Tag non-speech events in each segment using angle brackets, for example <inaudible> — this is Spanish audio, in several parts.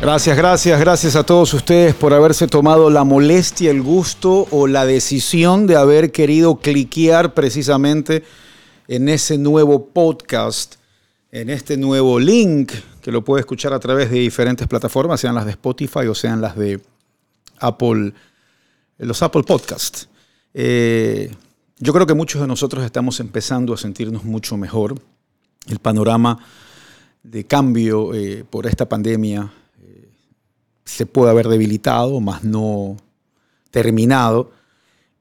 Gracias, gracias, gracias a todos ustedes por haberse tomado la molestia, el gusto o la decisión de haber querido cliquear precisamente en ese nuevo podcast, en este nuevo link que lo puede escuchar a través de diferentes plataformas, sean las de Spotify o sean las de Apple, los Apple Podcasts. Eh, yo creo que muchos de nosotros estamos empezando a sentirnos mucho mejor. El panorama de cambio eh, por esta pandemia se puede haber debilitado, más no terminado.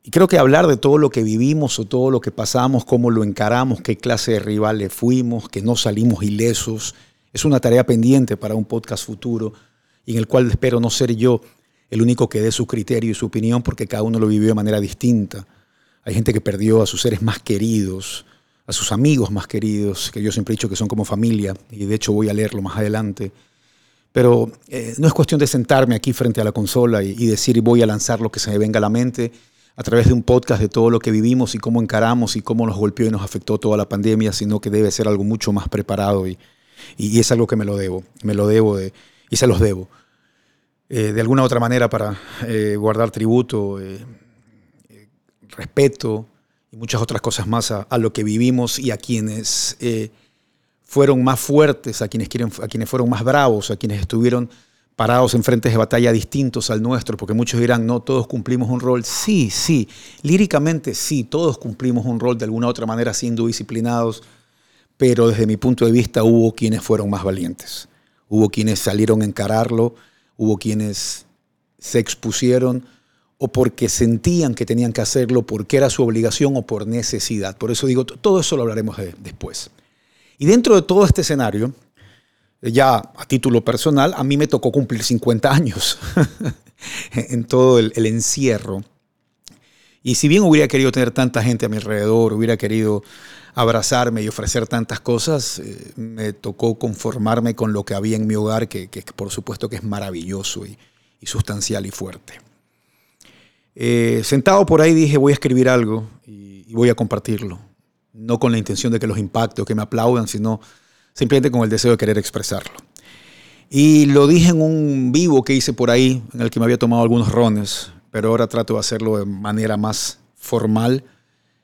Y creo que hablar de todo lo que vivimos o todo lo que pasamos, cómo lo encaramos, qué clase de rivales fuimos, que no salimos ilesos, es una tarea pendiente para un podcast futuro en el cual espero no ser yo el único que dé su criterio y su opinión porque cada uno lo vivió de manera distinta. Hay gente que perdió a sus seres más queridos, a sus amigos más queridos, que yo siempre he dicho que son como familia, y de hecho voy a leerlo más adelante. Pero eh, no es cuestión de sentarme aquí frente a la consola y, decir voy a lanzar lo que se me venga a la mente a través de un podcast de todo lo que vivimos y cómo encaramos y cómo nos golpeó y nos afectó toda la pandemia, sino que debe ser algo mucho más preparado y, es algo que me lo debo, me lo debo de, y se los debo. Eh, de alguna otra manera para eh, guardar tributo, respeto y muchas otras cosas más a, a, lo que vivimos y a quienes fueron más fuertes, a quienes, fueron más bravos, a quienes estuvieron parados en frentes de batalla distintos al nuestro, porque muchos dirán, no, todos cumplimos un rol. Sí, sí, líricamente sí, todos cumplimos un rol de alguna otra manera siendo disciplinados, pero desde mi punto de vista hubo quienes fueron más valientes, hubo quienes salieron a encararlo, hubo quienes se expusieron o porque sentían que tenían que hacerlo, porque era su obligación o por necesidad. Por eso digo, todo eso lo hablaremos después. Y dentro de todo este escenario, ya a título personal, a mí me tocó cumplir 50 años <laughs> en todo el, encierro. Y si bien hubiera querido tener tanta gente a mi alrededor, hubiera querido abrazarme y ofrecer tantas cosas, eh, me tocó conformarme con lo que había en mi hogar, que, por supuesto que es maravilloso y, sustancial y fuerte. Eh, sentado por ahí dije, voy a escribir algo y voy a compartirlo no con la intención de que los impacte o que me aplaudan, sino simplemente con el deseo de querer expresarlo. Y lo dije en un vivo que hice por ahí, en el que me había tomado algunos rones, pero ahora trato de hacerlo de manera más formal,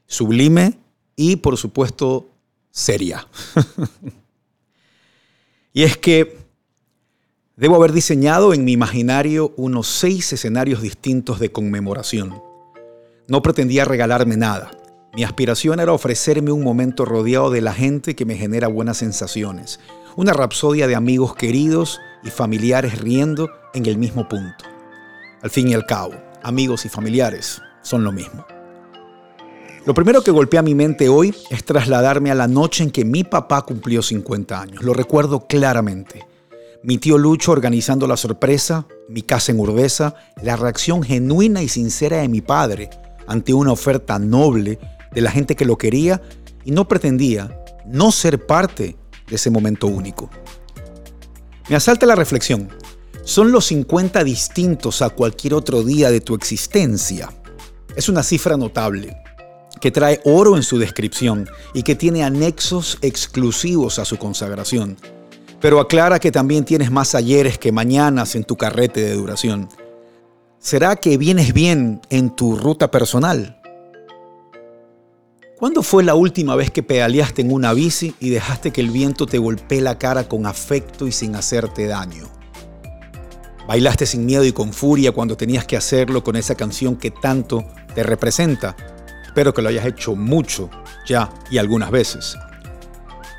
sublime y, por supuesto, seria. <laughs> y es que debo haber diseñado en mi imaginario unos seis escenarios distintos de conmemoración. No pretendía regalarme nada mi aspiración era ofrecerme un momento rodeado de la gente que me genera buenas sensaciones, una rapsodia de amigos queridos y familiares riendo en el mismo punto. Al fin y al cabo, amigos y familiares son lo mismo. Lo primero que golpea mi mente hoy es trasladarme a la noche en que mi papá cumplió 50 años. Lo recuerdo claramente. Mi tío Lucho organizando la sorpresa, mi casa en Urdesa, la reacción genuina y sincera de mi padre ante una oferta noble de la gente que lo quería y no pretendía no ser parte de ese momento único. Me asalta la reflexión. ¿Son los 50 distintos a cualquier otro día de tu existencia? Es una cifra notable, que trae oro en su descripción y que tiene anexos exclusivos a su consagración. Pero aclara que también tienes más ayeres que mañanas en tu carrete de duración. ¿Será que vienes bien en tu ruta personal? ¿Cuándo fue la última vez que pedaleaste en una bici y dejaste que el viento te golpee la cara con afecto y sin hacerte daño? ¿Bailaste sin miedo y con furia cuando tenías que hacerlo con esa canción que tanto te representa? Espero que lo hayas hecho mucho ya y algunas veces.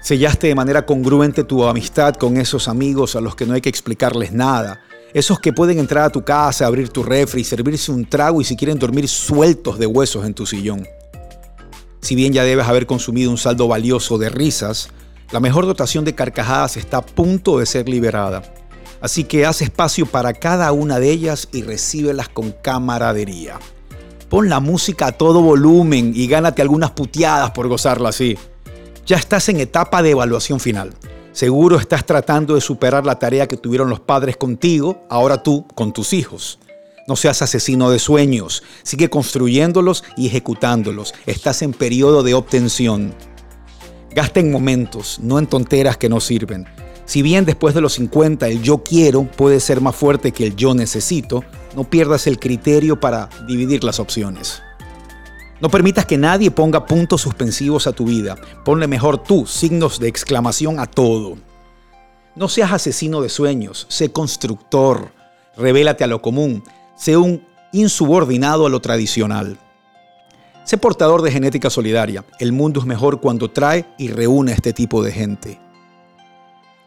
¿Sellaste de manera congruente tu amistad con esos amigos a los que no hay que explicarles nada? Esos que pueden entrar a tu casa, abrir tu refri, servirse un trago y si quieren dormir sueltos de huesos en tu sillón. Si bien ya debes haber consumido un saldo valioso de risas, la mejor dotación de carcajadas está a punto de ser liberada. Así que haz espacio para cada una de ellas y recíbelas con camaradería. Pon la música a todo volumen y gánate algunas puteadas por gozarla así. Ya estás en etapa de evaluación final. Seguro estás tratando de superar la tarea que tuvieron los padres contigo, ahora tú con tus hijos. No seas asesino de sueños. Sigue construyéndolos y ejecutándolos. Estás en periodo de obtención. Gasta en momentos, no en tonteras que no sirven. Si bien después de los 50 el yo quiero puede ser más fuerte que el yo necesito, no pierdas el criterio para dividir las opciones. No permitas que nadie ponga puntos suspensivos a tu vida. Ponle mejor tú signos de exclamación a todo. No seas asesino de sueños, sé constructor, revélate a lo común, sé un insubordinado a lo tradicional. Sé portador de genética solidaria. El mundo es mejor cuando trae y reúne a este tipo de gente.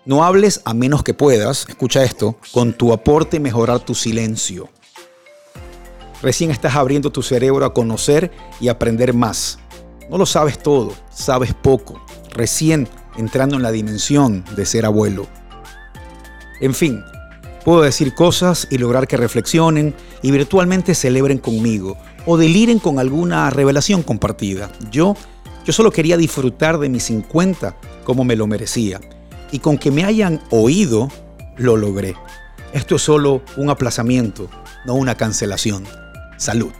No hables a menos que puedas, escucha esto, con tu aporte mejorar tu silencio. Recién estás abriendo tu cerebro a conocer y aprender más. No lo sabes todo, sabes poco. Recién entrando en la dimensión de ser abuelo. En fin, puedo decir cosas y lograr que reflexionen y virtualmente celebren conmigo o deliren con alguna revelación compartida. Yo, yo solo quería disfrutar de mis 50 como me lo merecía y con que me hayan oído, lo logré. Esto es solo un aplazamiento, no una cancelación. Salud.